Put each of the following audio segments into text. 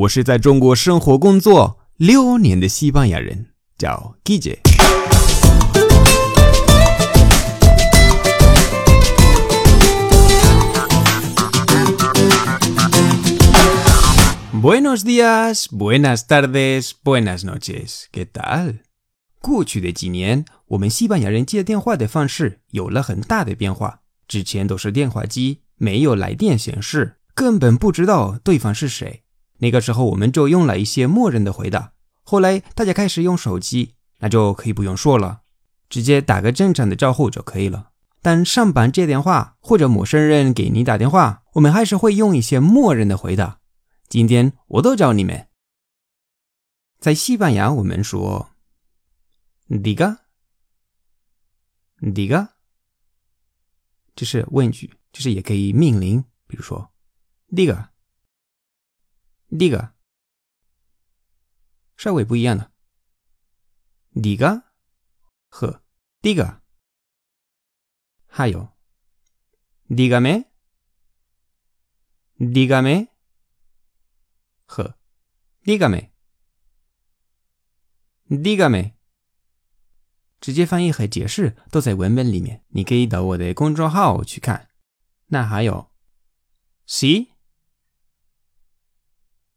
我是在中国生活工作六年的西班牙人，叫 Guille。Buenos días, buenas tardes, buenas noches. ¿Qué tal? 过去的几年，我们西班牙人接电话的方式有了很大的变化。之前都是电话机，没有来电显示，根本不知道对方是谁。那个时候我们就用了一些默认的回答。后来大家开始用手机，那就可以不用说了，直接打个正常的招呼就可以了。但上班接电话或者陌生人给你打电话，我们还是会用一些默认的回答。今天我都教你们。在西班牙，我们说 “diga”，“diga”，这是问句，就是也可以命令，比如说 “liga” Diga，稍微不一样的 “diga” 和 “diga”，还有 “dígame”，“dígame”。和，dígame，dígame，直接翻译和解释都在文本里面，你可以到我的公众号去看。那还有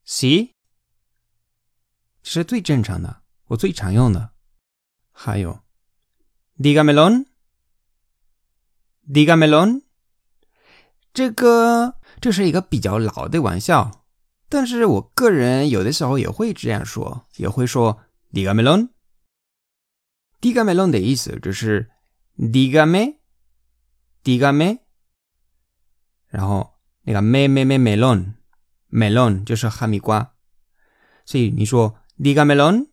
是这是最正常的，我最常用的。还有，dígamelo，dígamelo，这个这是一个比较老的玩笑。但是我个人有的时候也会这样说，也会说 “dígamelo”。dígamelo 的意思就是 “dígame”，“dígame”。然后那个 “me me me Melon 就是哈密瓜，所以你说 “Diga melon”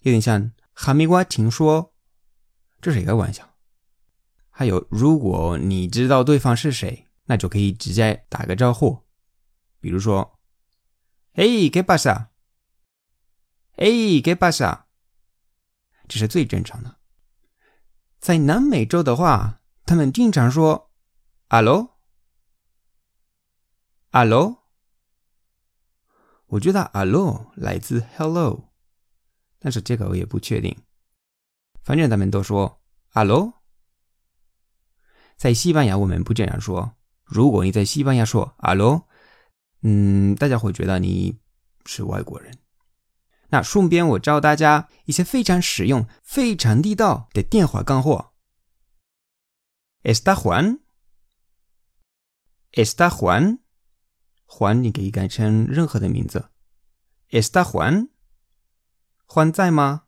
有点像哈密瓜，听说这是一个玩笑。还有，如果你知道对方是谁，那就可以直接打个招呼，比如说。哎，¿qué pasa？哎，¿qué pasa？这是最正常的。在南美洲的话，他们经常说 “allo”，“allo”。我觉得 “allo” 来自 “hello”，但是这个我也不确定。反正他们都说 “allo”。在西班牙，我们不这样说。如果你在西班牙说 “allo”。嗯，大家会觉得你是外国人。那顺便我教大家一些非常实用、非常地道的电话干货。Está Juan？Está Juan？Juan 你可以改成任何的名字。Está Juan？Juan 在吗？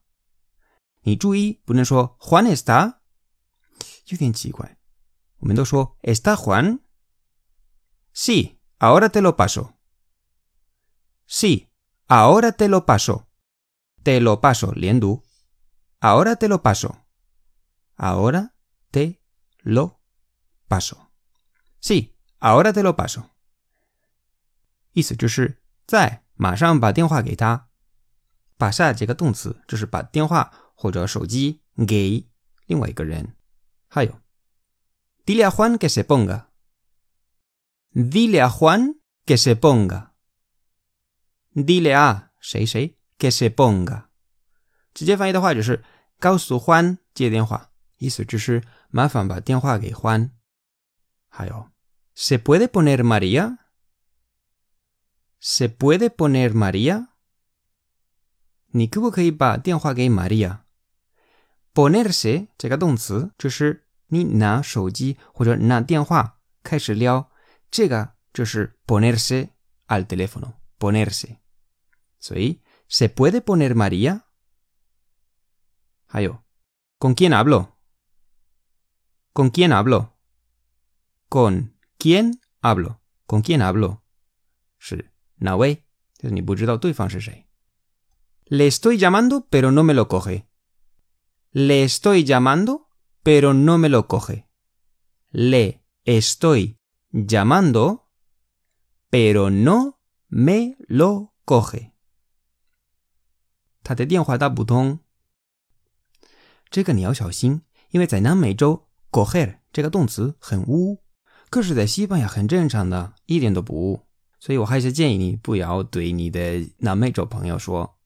你注意，不能说 Juan está，有点奇怪。我们都说 Está Juan？Sí。Ahora te lo paso. Sí, ahora te lo paso. Te lo paso, liendu. Ahora te lo paso. Ahora te lo paso. Sí, ahora te lo paso. 意思就是在马上把电话给他。把下这个动词就是把电话或者手机给另外一个人。还有，dile a Juan que se ponga。Dile a Juan que se ponga. Dile a 谁谁 que se ponga。直接翻译的话就是告诉欢接电话，意思就是麻烦把电话给欢。还有，¿Se puede poner María? ¿Se puede poner María? 你可不可以把电话给 María？Ponerse 这个动词就是你拿手机或者拿电话开始聊。这个就是 ponerse al teléfono, ponerse. 所以 se puede poner María. 还有 ¿Con quién hablo? ¿Con quién hablo? ¿Con quién hablo? ¿Con quién hablo? 是 哪位？就是你不知道对方是谁。Le estoy llamando, pero no me lo coge. Le estoy llamando, pero no me lo coge. Le estoy llamando, pero no me lo coge. 他的电话打不通。这个你要小心，因为在南美洲，coger 这个动词很污，可是在西班牙很正常的，一点都不污。所以我还是建议你不要对你的南美洲朋友说。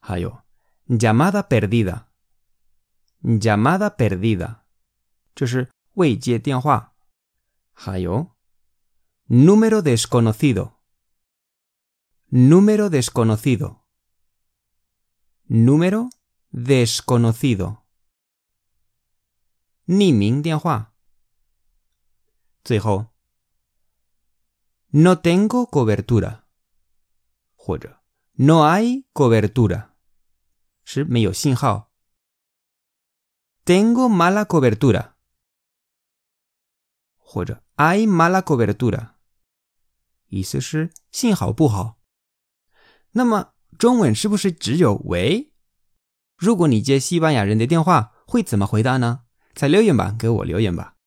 还有，llamada perdida，llamada perdida，就是未接电话。还有，número desconocido，número desconocido，número desconocido，匿名电话。最后 ，no tengo cobertura，或者 no hay cobertura，是没有信号。tengo mala cobertura，或者 hay mala cobertura，意思是信号不好。那么中文是不是只有喂？如果你接西班牙人的电话，会怎么回答呢？在留言板给我留言吧。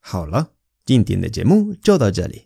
好了，今天的节目就到这里。